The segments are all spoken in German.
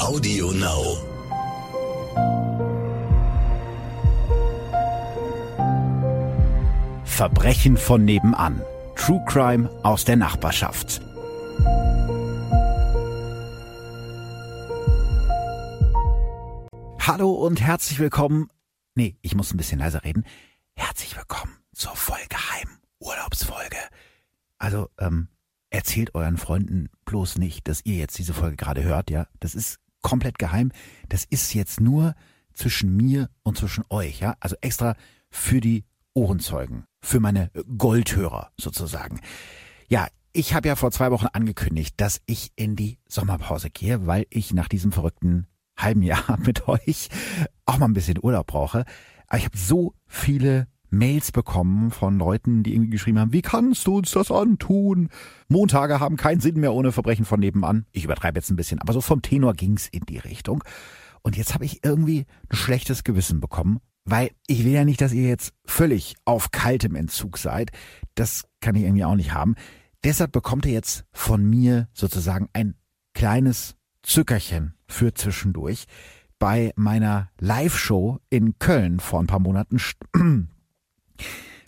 Audio Now. Verbrechen von nebenan. True Crime aus der Nachbarschaft. Hallo und herzlich willkommen. Nee, ich muss ein bisschen leiser reden. Herzlich willkommen zur vollgeheimen Urlaubsfolge. Also, ähm, erzählt euren Freunden bloß nicht, dass ihr jetzt diese Folge gerade hört, ja. Das ist komplett geheim. Das ist jetzt nur zwischen mir und zwischen euch, ja. Also extra für die Ohrenzeugen, für meine Goldhörer sozusagen. Ja, ich habe ja vor zwei Wochen angekündigt, dass ich in die Sommerpause gehe, weil ich nach diesem verrückten halben Jahr mit euch auch mal ein bisschen Urlaub brauche. Aber ich habe so viele Mails bekommen von Leuten, die irgendwie geschrieben haben, wie kannst du uns das antun? Montage haben keinen Sinn mehr ohne Verbrechen von nebenan. Ich übertreibe jetzt ein bisschen, aber so vom Tenor ging's in die Richtung. Und jetzt habe ich irgendwie ein schlechtes Gewissen bekommen, weil ich will ja nicht, dass ihr jetzt völlig auf kaltem Entzug seid. Das kann ich irgendwie auch nicht haben. Deshalb bekommt ihr jetzt von mir sozusagen ein kleines Zückerchen für zwischendurch. Bei meiner Live-Show in Köln vor ein paar Monaten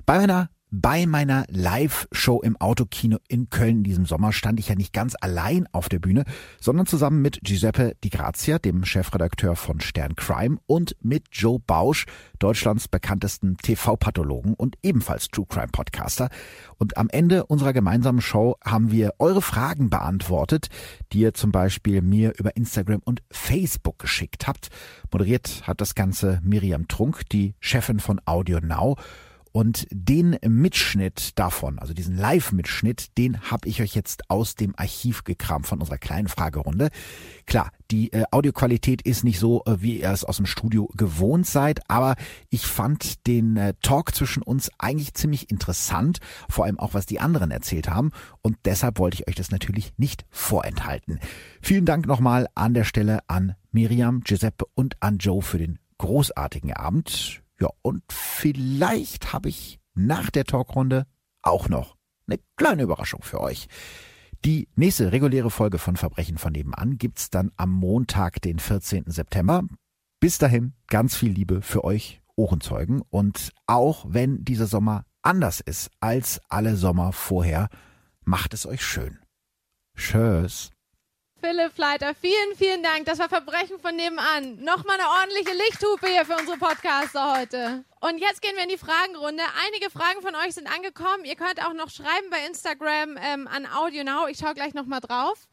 bei meiner bei meiner Live-Show im Autokino in Köln diesem Sommer stand ich ja nicht ganz allein auf der Bühne, sondern zusammen mit Giuseppe Di Grazia, dem Chefredakteur von Stern Crime, und mit Joe Bausch, Deutschlands bekanntesten TV-Pathologen und ebenfalls True Crime Podcaster. Und am Ende unserer gemeinsamen Show haben wir eure Fragen beantwortet, die ihr zum Beispiel mir über Instagram und Facebook geschickt habt. Moderiert hat das Ganze Miriam Trunk, die Chefin von Audio Now. Und den Mitschnitt davon, also diesen Live-Mitschnitt, den habe ich euch jetzt aus dem Archiv gekramt von unserer kleinen Fragerunde. Klar, die äh, Audioqualität ist nicht so, äh, wie ihr es aus dem Studio gewohnt seid, aber ich fand den äh, Talk zwischen uns eigentlich ziemlich interessant, vor allem auch was die anderen erzählt haben. Und deshalb wollte ich euch das natürlich nicht vorenthalten. Vielen Dank nochmal an der Stelle an Miriam, Giuseppe und an Joe für den großartigen Abend. Ja, und vielleicht habe ich nach der Talkrunde auch noch eine kleine Überraschung für euch. Die nächste reguläre Folge von Verbrechen von nebenan gibt's dann am Montag, den 14. September. Bis dahin ganz viel Liebe für euch Ohrenzeugen und auch wenn dieser Sommer anders ist als alle Sommer vorher, macht es euch schön. Tschüss. Philipp Fleiter, vielen, vielen Dank. Das war Verbrechen von nebenan. Nochmal eine ordentliche Lichthupe hier für unsere Podcaster heute. Und jetzt gehen wir in die Fragenrunde. Einige Fragen von euch sind angekommen. Ihr könnt auch noch schreiben bei Instagram ähm, an AudioNow. Ich schaue gleich nochmal drauf.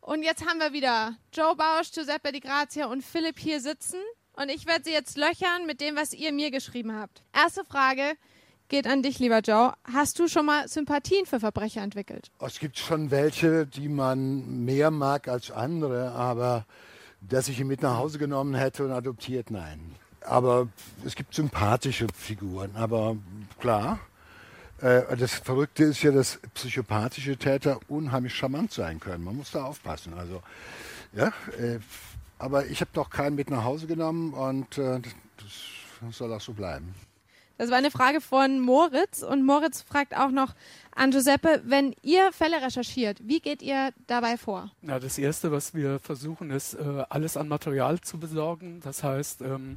Und jetzt haben wir wieder Joe Bausch, Giuseppe Di Grazia und Philipp hier sitzen. Und ich werde sie jetzt löchern mit dem, was ihr mir geschrieben habt. Erste Frage geht an dich, lieber Joe. Hast du schon mal Sympathien für Verbrecher entwickelt? Es gibt schon welche, die man mehr mag als andere, aber dass ich ihn mit nach Hause genommen hätte und adoptiert, nein. Aber es gibt sympathische Figuren, aber klar. Äh, das Verrückte ist ja, dass psychopathische Täter unheimlich charmant sein können. Man muss da aufpassen. Also, ja, äh, aber ich habe doch keinen mit nach Hause genommen und äh, das soll auch so bleiben. Das war eine Frage von Moritz und Moritz fragt auch noch an Giuseppe, wenn ihr Fälle recherchiert, wie geht ihr dabei vor? Ja, das Erste, was wir versuchen, ist, äh, alles an Material zu besorgen. Das heißt, ähm,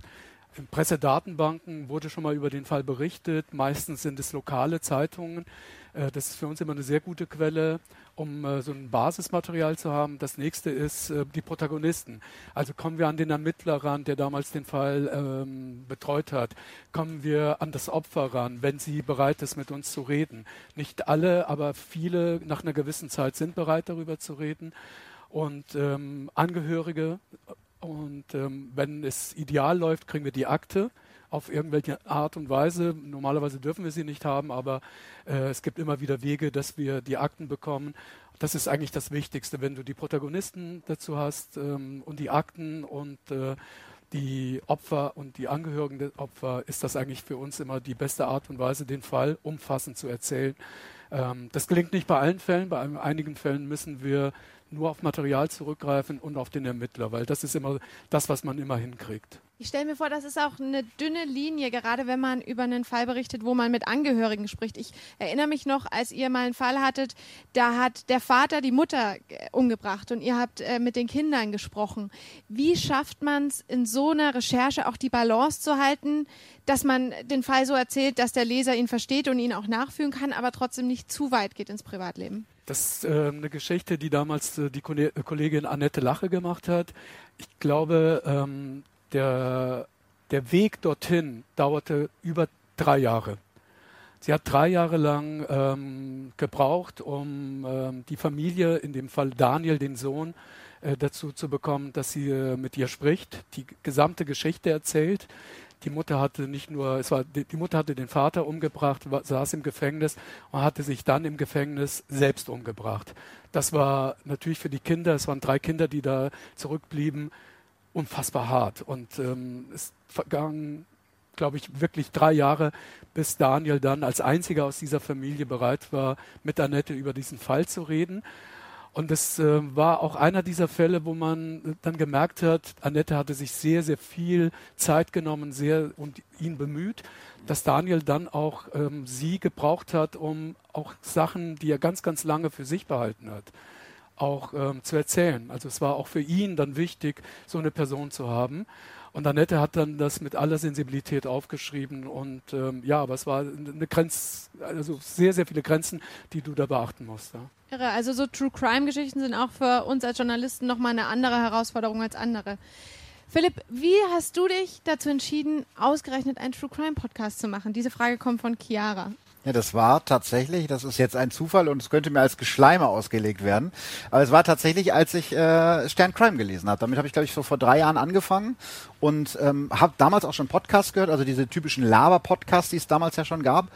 in Pressedatenbanken wurde schon mal über den Fall berichtet. Meistens sind es lokale Zeitungen. Äh, das ist für uns immer eine sehr gute Quelle, um äh, so ein Basismaterial zu haben. Das nächste ist äh, die Protagonisten. Also kommen wir an den Ermittler ran, der damals den Fall ähm, betreut hat. Kommen wir an das Opfer ran, wenn sie bereit ist, mit uns zu reden. Nicht alle, aber viele nach einer gewissen Zeit sind bereit, darüber zu reden. Und ähm, Angehörige. Und ähm, wenn es ideal läuft, kriegen wir die Akte auf irgendwelche Art und Weise. Normalerweise dürfen wir sie nicht haben, aber äh, es gibt immer wieder Wege, dass wir die Akten bekommen. Das ist eigentlich das Wichtigste, wenn du die Protagonisten dazu hast ähm, und die Akten und äh, die Opfer und die Angehörigen der Opfer, ist das eigentlich für uns immer die beste Art und Weise, den Fall umfassend zu erzählen. Ähm, das gelingt nicht bei allen Fällen. Bei einigen Fällen müssen wir nur auf Material zurückgreifen und auf den Ermittler, weil das ist immer das, was man immer hinkriegt. Ich stelle mir vor, das ist auch eine dünne Linie, gerade wenn man über einen Fall berichtet, wo man mit Angehörigen spricht. Ich erinnere mich noch, als ihr mal einen Fall hattet, da hat der Vater die Mutter äh, umgebracht und ihr habt äh, mit den Kindern gesprochen. Wie schafft man es in so einer Recherche auch die Balance zu halten, dass man den Fall so erzählt, dass der Leser ihn versteht und ihn auch nachfühlen kann, aber trotzdem nicht zu weit geht ins Privatleben? Das ist äh, eine Geschichte, die damals äh, die Kollegin Annette Lache gemacht hat. Ich glaube, ähm, der, der Weg dorthin dauerte über drei Jahre. Sie hat drei Jahre lang ähm, gebraucht, um ähm, die Familie, in dem Fall Daniel, den Sohn, äh, dazu zu bekommen, dass sie äh, mit ihr spricht, die gesamte Geschichte erzählt. Die Mutter hatte nicht nur, es war, die, die Mutter hatte den Vater umgebracht, war, saß im Gefängnis und hatte sich dann im Gefängnis selbst umgebracht. Das war natürlich für die Kinder, es waren drei Kinder, die da zurückblieben, unfassbar hart. Und ähm, es vergangen, glaube ich, wirklich drei Jahre, bis Daniel dann als einziger aus dieser Familie bereit war, mit Annette über diesen Fall zu reden. Und es äh, war auch einer dieser Fälle, wo man dann gemerkt hat, Annette hatte sich sehr, sehr viel Zeit genommen, sehr und ihn bemüht, dass Daniel dann auch ähm, sie gebraucht hat, um auch Sachen, die er ganz, ganz lange für sich behalten hat, auch ähm, zu erzählen. Also es war auch für ihn dann wichtig, so eine Person zu haben. Und Annette hat dann das mit aller Sensibilität aufgeschrieben und ähm, ja, aber es war eine Grenze, also sehr, sehr viele Grenzen, die du da beachten musst. Ja. Irre, also so True Crime Geschichten sind auch für uns als Journalisten nochmal eine andere Herausforderung als andere. Philipp, wie hast du dich dazu entschieden, ausgerechnet einen True Crime Podcast zu machen? Diese Frage kommt von Chiara. Ja, das war tatsächlich, das ist jetzt ein Zufall und es könnte mir als Geschleime ausgelegt werden. Aber es war tatsächlich, als ich äh, Stern Crime gelesen habe. Damit habe ich, glaube ich, so vor drei Jahren angefangen und ähm, habe damals auch schon Podcasts gehört, also diese typischen Lava-Podcasts, die es damals ja schon gab.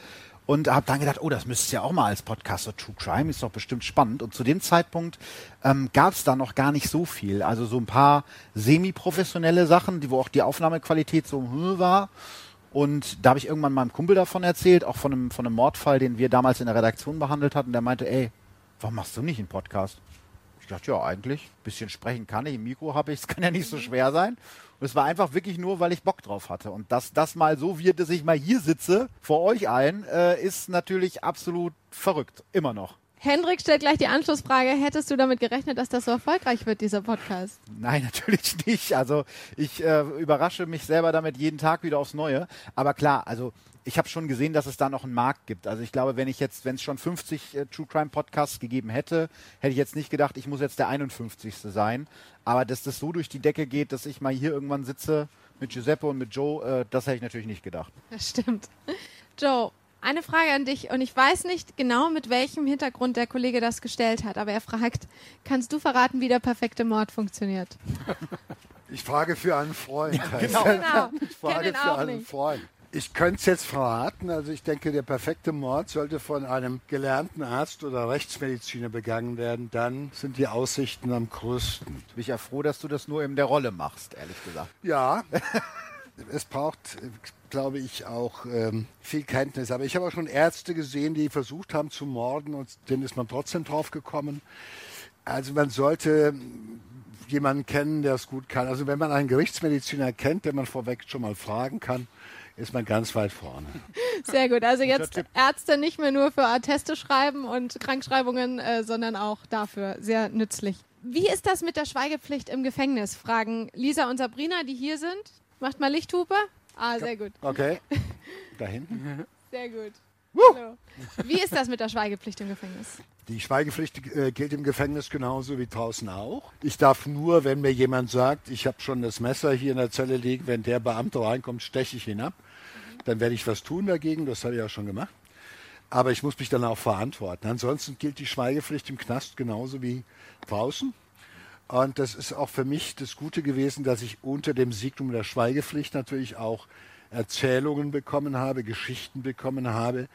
Und habe dann gedacht, oh, das müsste es ja auch mal als Podcast, so True Crime ist doch bestimmt spannend. Und zu dem Zeitpunkt ähm, gab es da noch gar nicht so viel. Also so ein paar semi-professionelle Sachen, die, wo auch die Aufnahmequalität so hm, war. Und da habe ich irgendwann meinem Kumpel davon erzählt, auch von einem, von einem Mordfall, den wir damals in der Redaktion behandelt hatten. Der meinte, ey, warum machst du nicht einen Podcast? Ich dachte, ja, eigentlich, ein bisschen sprechen kann ich, ein Mikro habe ich, es kann ja nicht so schwer sein. Und es war einfach wirklich nur, weil ich Bock drauf hatte. Und dass das mal so wird, dass ich mal hier sitze, vor euch allen, äh, ist natürlich absolut verrückt. Immer noch. Hendrik stellt gleich die Anschlussfrage. Hättest du damit gerechnet, dass das so erfolgreich wird, dieser Podcast? Nein, natürlich nicht. Also ich äh, überrasche mich selber damit jeden Tag wieder aufs Neue. Aber klar, also ich habe schon gesehen, dass es da noch einen Markt gibt. Also ich glaube, wenn ich jetzt, wenn es schon 50 äh, True Crime Podcasts gegeben hätte, hätte ich jetzt nicht gedacht, ich muss jetzt der 51. sein. Aber dass das so durch die Decke geht, dass ich mal hier irgendwann sitze mit Giuseppe und mit Joe, äh, das hätte ich natürlich nicht gedacht. Das stimmt. Joe, eine Frage an dich und ich weiß nicht genau, mit welchem Hintergrund der Kollege das gestellt hat, aber er fragt, kannst du verraten, wie der perfekte Mord funktioniert? Ich frage für einen Freund. Ja, genau. genau. Ich frage für einen nicht. Freund. Ich könnte es jetzt verraten. Also ich denke, der perfekte Mord sollte von einem gelernten Arzt oder Rechtsmediziner begangen werden. Dann sind die Aussichten am größten. Ich bin ja froh, dass du das nur in der Rolle machst, ehrlich gesagt. Ja. es braucht, glaube ich, auch ähm, viel Kenntnis. Aber ich habe auch schon Ärzte gesehen, die versucht haben zu morden und denen ist man trotzdem drauf gekommen. Also man sollte jemanden kennen, der es gut kann. Also wenn man einen Gerichtsmediziner kennt, den man vorweg schon mal fragen kann, ist man ganz weit vorne. Sehr gut. Also jetzt Ärzte nicht mehr nur für Atteste schreiben und Krankschreibungen, äh, sondern auch dafür. Sehr nützlich. Wie ist das mit der Schweigepflicht im Gefängnis? Fragen Lisa und Sabrina, die hier sind. Macht mal Lichthupe. Ah, sehr gut. Okay. Da hinten. Sehr gut. Hallo. Wie ist das mit der Schweigepflicht im Gefängnis? Die Schweigepflicht äh, gilt im Gefängnis genauso wie draußen auch. Ich darf nur, wenn mir jemand sagt, ich habe schon das Messer hier in der Zelle liegen, wenn der Beamte reinkommt, steche ich ihn ab. Mhm. Dann werde ich was tun dagegen, das habe ich ja schon gemacht. Aber ich muss mich dann auch verantworten. Ansonsten gilt die Schweigepflicht im Knast genauso wie draußen. Und das ist auch für mich das Gute gewesen, dass ich unter dem Signum der Schweigepflicht natürlich auch Erzählungen bekommen habe, Geschichten bekommen habe,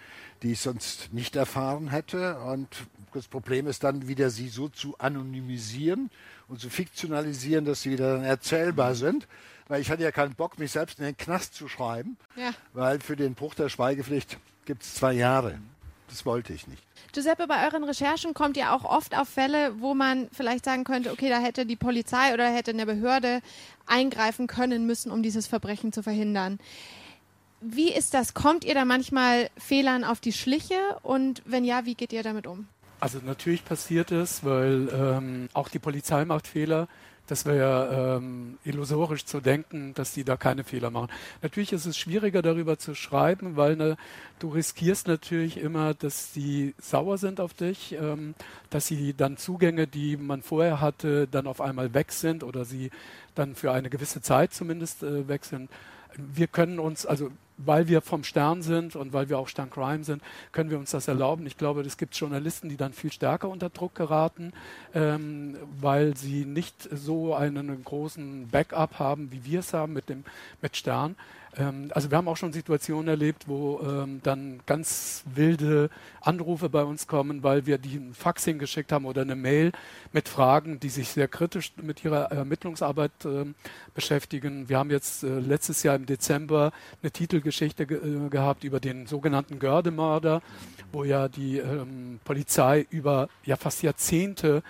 die ich sonst nicht erfahren hätte. Und das Problem ist dann wieder, sie so zu anonymisieren und zu fiktionalisieren, dass sie wieder dann erzählbar sind. Weil ich hatte ja keinen Bock, mich selbst in den Knast zu schreiben, ja. weil für den Bruch der Schweigepflicht gibt es zwei Jahre. Das wollte ich nicht. Giuseppe, bei euren Recherchen kommt ihr auch oft auf Fälle, wo man vielleicht sagen könnte, okay, da hätte die Polizei oder hätte eine Behörde eingreifen können müssen, um dieses Verbrechen zu verhindern. Wie ist das? Kommt ihr da manchmal Fehlern auf die Schliche? Und wenn ja, wie geht ihr damit um? Also natürlich passiert es, weil ähm, auch die Polizei macht Fehler. Das wäre ähm, illusorisch zu denken, dass die da keine Fehler machen. Natürlich ist es schwieriger darüber zu schreiben, weil ne, du riskierst natürlich immer, dass die sauer sind auf dich, ähm, dass sie dann Zugänge, die man vorher hatte, dann auf einmal weg sind oder sie dann für eine gewisse Zeit zumindest äh, weg sind. Wir können uns, also weil wir vom Stern sind und weil wir auch Stern Crime sind, können wir uns das erlauben. Ich glaube, es gibt Journalisten, die dann viel stärker unter Druck geraten, ähm, weil sie nicht so einen großen Backup haben, wie wir es haben mit dem mit Stern. Ähm, also wir haben auch schon Situationen erlebt, wo ähm, dann ganz wilde Anrufe bei uns kommen, weil wir die ein Fax hingeschickt haben oder eine Mail mit Fragen, die sich sehr kritisch mit ihrer Ermittlungsarbeit äh, beschäftigen. Wir haben jetzt äh, letztes Jahr im Dezember eine Titelgeschichte ge äh, gehabt über den sogenannten Gördemörder, wo ja die ähm, Polizei über ja fast Jahrzehnte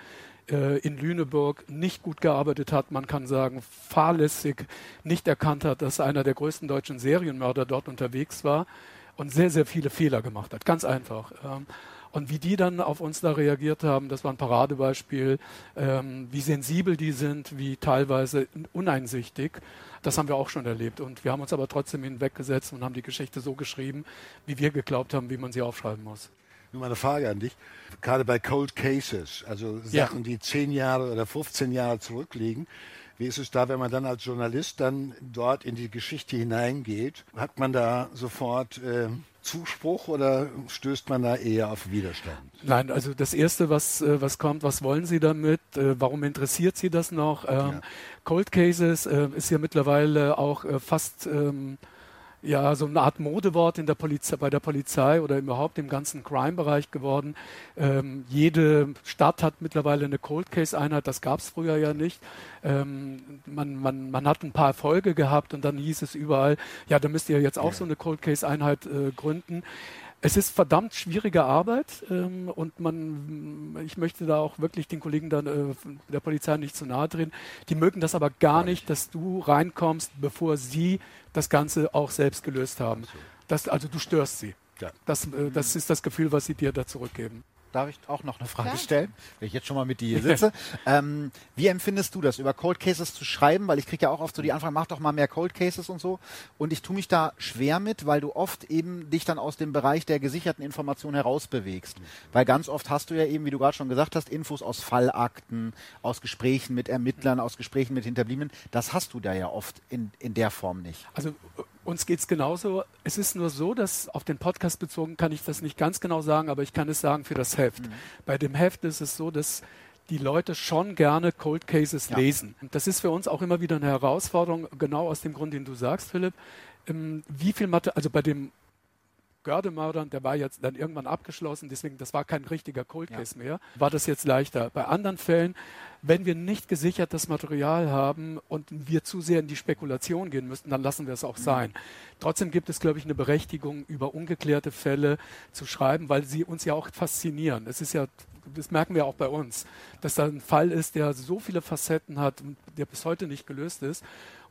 äh, in Lüneburg nicht gut gearbeitet hat, man kann sagen fahrlässig nicht erkannt hat, dass einer der größten deutschen Serienmörder dort unterwegs war und sehr, sehr viele Fehler gemacht hat. Ganz einfach. Ähm, und wie die dann auf uns da reagiert haben, das war ein Paradebeispiel, ähm, wie sensibel die sind, wie teilweise uneinsichtig. Das haben wir auch schon erlebt. Und wir haben uns aber trotzdem hinweggesetzt und haben die Geschichte so geschrieben, wie wir geglaubt haben, wie man sie aufschreiben muss. Nur mal eine Frage an dich. Gerade bei Cold Cases, also Sachen, ja. die 10 Jahre oder 15 Jahre zurückliegen, wie ist es da, wenn man dann als Journalist dann dort in die Geschichte hineingeht? Hat man da sofort äh, Zuspruch oder stößt man da eher auf Widerstand? Nein, also das Erste, was, äh, was kommt, was wollen Sie damit? Äh, warum interessiert Sie das noch? Ähm, ja. Cold Cases äh, ist ja mittlerweile auch äh, fast... Ähm, ja so eine Art Modewort in der Polizei, bei der Polizei oder überhaupt im ganzen Crime-Bereich geworden. Ähm, jede Stadt hat mittlerweile eine Cold Case-Einheit, das gab es früher ja nicht. Ähm, man, man, man hat ein paar Erfolge gehabt und dann hieß es überall, ja, da müsst ihr jetzt auch so eine Cold Case-Einheit äh, gründen. Es ist verdammt schwierige Arbeit ähm, und man, ich möchte da auch wirklich den Kollegen dann, äh, der Polizei nicht zu nahe drehen. Die mögen das aber gar nicht, dass du reinkommst, bevor sie das Ganze auch selbst gelöst haben. Das, also du störst sie. Das, äh, das ist das Gefühl, was sie dir da zurückgeben. Darf ich auch noch eine Frage Klar. stellen, wenn ich jetzt schon mal mit dir hier sitze? ähm, wie empfindest du das, über Cold Cases zu schreiben? Weil ich kriege ja auch oft so die Anfrage, mach doch mal mehr Cold Cases und so. Und ich tue mich da schwer mit, weil du oft eben dich dann aus dem Bereich der gesicherten Information herausbewegst. Mhm. Weil ganz oft hast du ja eben, wie du gerade schon gesagt hast, Infos aus Fallakten, aus Gesprächen mit Ermittlern, aus Gesprächen mit Hinterbliebenen. Das hast du da ja oft in, in der Form nicht. Also uns geht es genauso. Es ist nur so, dass auf den Podcast bezogen kann ich das nicht ganz genau sagen, aber ich kann es sagen für das Heft. Mhm. Bei dem Heft ist es so, dass die Leute schon gerne Cold Cases ja. lesen. Und das ist für uns auch immer wieder eine Herausforderung, genau aus dem Grund, den du sagst, Philipp. Ähm, wie viel Mathe, also bei dem Gördemördern, der war jetzt dann irgendwann abgeschlossen, deswegen, das war kein richtiger Cold Case ja. mehr, war das jetzt leichter. Bei anderen Fällen, wenn wir nicht gesichertes Material haben und wir zu sehr in die Spekulation gehen müssten, dann lassen wir es auch mhm. sein. Trotzdem gibt es, glaube ich, eine Berechtigung, über ungeklärte Fälle zu schreiben, weil sie uns ja auch faszinieren. Es ist ja das merken wir auch bei uns, dass da ein Fall ist, der so viele Facetten hat und der bis heute nicht gelöst ist.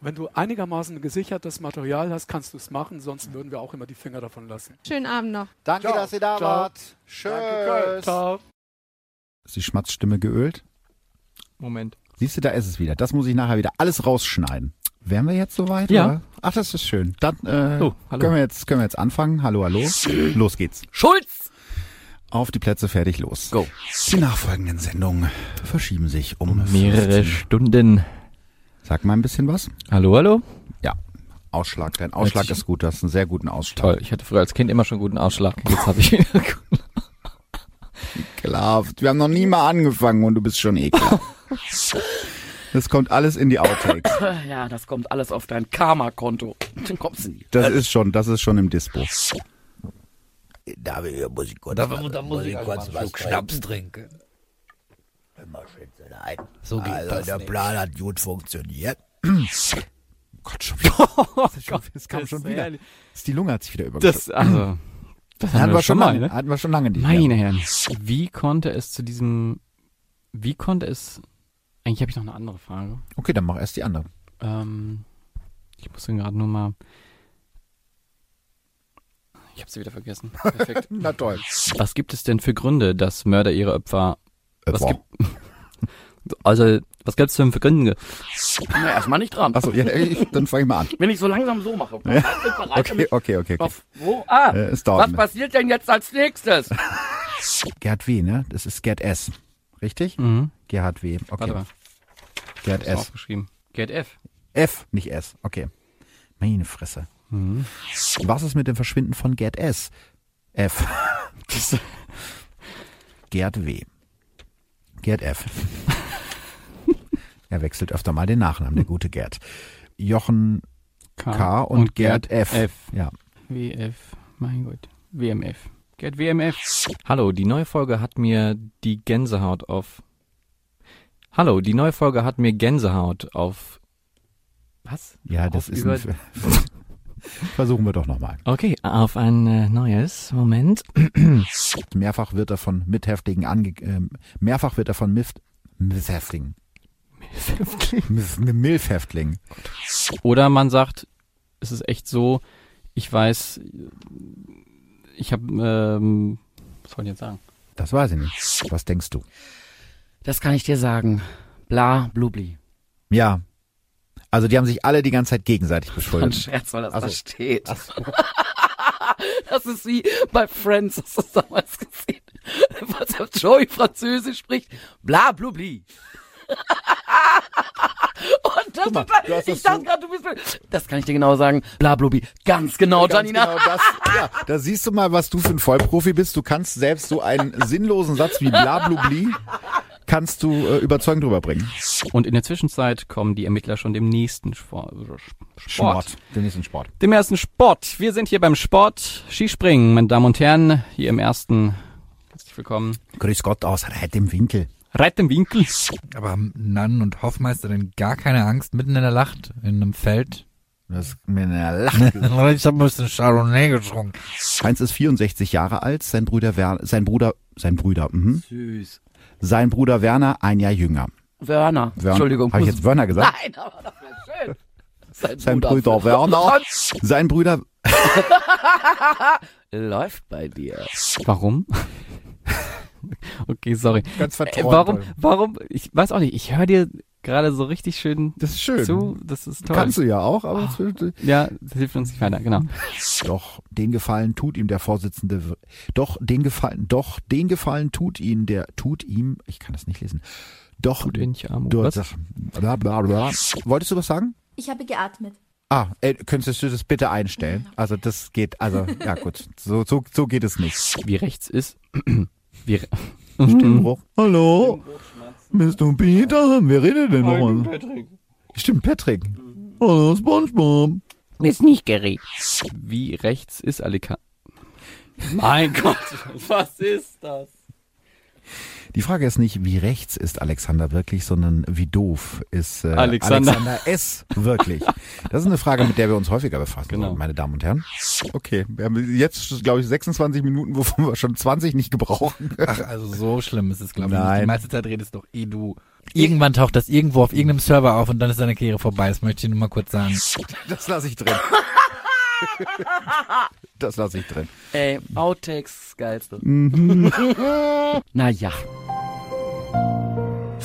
Wenn du einigermaßen gesichertes Material hast, kannst du es machen, sonst würden wir auch immer die Finger davon lassen. Schönen Abend noch. Danke, Ciao. dass ihr da Ciao. wart. Schön. Ciao. Ist die Schmatzstimme geölt? Moment. Siehst du, da ist es wieder. Das muss ich nachher wieder alles rausschneiden. Wären wir jetzt soweit? Ja. Oder? Ach, das ist schön. Dann äh, oh, können wir jetzt können wir jetzt anfangen. Hallo, hallo. Los geht's. Schulz. Auf die Plätze, fertig, los. Go. Die nachfolgenden Sendungen verschieben sich um, um mehrere 15. Stunden. Sag mal ein bisschen was. Hallo, hallo. Ja, Ausschlag. Dein Ausschlag ist gut. Du hast einen sehr guten Ausschlag. Toll. Ich hatte früher als Kind immer schon guten Ausschlag. Jetzt habe ich wieder guten. Ekelhaft. Wir haben noch nie mal angefangen und du bist schon ekelhaft. Das kommt alles in die Outtakes. Ja, das kommt alles auf dein Karma-Konto. Dann kommst du nie. Das ist schon, das ist schon im Dispo. Da muss ich kurz, da, da muss ich kurz was Schnaps trinken. Immer schön Nein. So geht also das der nicht. Plan hat gut funktioniert. Gott, schon wieder. Oh, das, schon, das kam schon wieder. Das, die Lunge hat sich wieder übergeschüttet. also, Das hatten wir schon mal, lange, hatten wir schon lange nicht. Meine mehr. Herren, wie konnte es zu diesem, wie konnte es, eigentlich habe ich noch eine andere Frage. Okay, dann mach erst die andere. Ähm, ich muss den gerade nur mal, ich habe sie wieder vergessen. Perfekt. Na toll. Was gibt es denn für Gründe, dass Mörder ihre Opfer, was Äh, gibt, also, was gibt es denn für Gründe? Na, erstmal nicht dran. Achso, ja, ich, dann fange ich mal an. Wenn ich so langsam so mache. Okay, okay, okay. okay. Auf, wo? Ah, Äh, was passiert denn jetzt als nächstes? Gerd W., ne? Das ist Gerd S. Richtig? Mhm. Gerhard W. Okay. Warte mal, Gerd ist S. aufgeschrieben. Gerd F. F, nicht S. Okay. Meine Fresse. Mhm. Was ist mit dem Verschwinden von Gerd S? F. Gerd W. Gerd F. er wechselt öfter mal den Nachnamen, der gute Gerd. Jochen K. und, Gerd, F. F. Ja. WF, mein Gott. WMF. Gerd WMF. Hallo, die neue Folge hat mir die Gänsehaut auf. Hallo, die neue Folge hat mir Gänsehaut auf. Was? Ja, das Auf ist über- ein, Versuchen wir doch nochmal. Okay, auf ein äh, neues Moment. Mehrfach wird er von Mithäftlingen ange ähm, mehrfach wird er von Mith Mithäftlingen Mith- Milfhäftlingen. Oder man sagt, es ist echt so, ich weiß, ich habe, ähm, was soll ich jetzt sagen? Das weiß ich nicht. Was denkst du? Das kann ich dir sagen. Bla, blubli. Ja. Also die haben sich alle die ganze Zeit gegenseitig Ein beschuldigt. Scherz, weil das Ach so. da steht. Das ist wie bei Friends, hast du das damals gesehen? Was auf Joey Französisch spricht. Bla, blubli. Und das, mal, du hast ich das dachte gerade, du bist. Das kann ich dir genau sagen. Bla, blubli. Ganz genau, Ganz Janina. genau das. Ja, da siehst du mal, was du für ein Vollprofi bist. Du kannst selbst so einen sinnlosen Satz wie blablubli kannst du äh, überzeugend drüber bringen. Und in der Zwischenzeit kommen die Ermittler schon dem nächsten Sport. Sport. Den nächsten Sport. Dem ersten Sport. Wir sind hier beim Sport Skispringen, meine Damen und Herren, hier im ersten. Herzlich willkommen. Grüß Gott aus Reit im Winkel. Reit im Winkel. Aber haben Nann und Hoffmeister denn gar keine Angst mitten in der Nacht in einem Feld? Das ist mir eine Lache. ich habe ein bisschen Chardonnay getrunken. Heinz ist 64 Jahre alt, sein Bruder Werner, sein Bruder, sein Bruder, mhm. Süß. sein Bruder Werner ein Jahr jünger. Werner. Werner. Entschuldigung. Habe ich jetzt Werner gesagt? Nein, aber das wäre schön. Sein, Sein Bruder Werner. Sein Bruder, Läuft bei dir. Warum? okay, sorry. ganz Äh, warum, warum, ich weiß auch nicht, ich höre dir gerade so richtig schön Das ist schön. zu, das ist toll. Kannst du ja auch, aber Ah. Ja, das hilft uns nicht weiter, genau. Doch, den Gefallen tut ihm der Vorsitzende. Doch, den Gefallen, doch, den Gefallen tut ihm der, tut ihm, ich kann das nicht lesen. Doch, Tut in Chamo. du, Was? das, bla, bla, bla. Wolltest du was sagen? Ich habe geatmet. Ah, äh, könntest du das bitte einstellen? Also das geht, also ja gut, so so so geht es nicht. Wie rechts ist. Wie, re- Stimmbruch. Hallo, Mr. Peter, wer redet denn nochmal? Patrick. Stimmt, Patrick. Hallo, SpongeBob. Ist nicht gerät. wie rechts ist Alika. Mein Gott, was ist das? Die Frage ist nicht, wie rechts ist Alexander wirklich, sondern wie doof ist äh, Alexander. Alexander S. wirklich. Das ist eine Frage, mit der wir uns häufiger befassen, Genau. meine Damen und Herren. Okay, wir haben jetzt, glaube ich, 26 Minuten, wovon wir schon 20 nicht gebrauchen. Ach, also so schlimm ist es, glaube ich. nicht. Nein. Die meiste Zeit redest doch eh du. Irgendwann taucht das irgendwo auf irgendeinem Server auf und dann ist deine Karriere vorbei. Das möchte ich nur mal kurz sagen. Das lasse ich drin. Das lasse ich drin. Ey, Outtakes, geilste. Mhm. naja.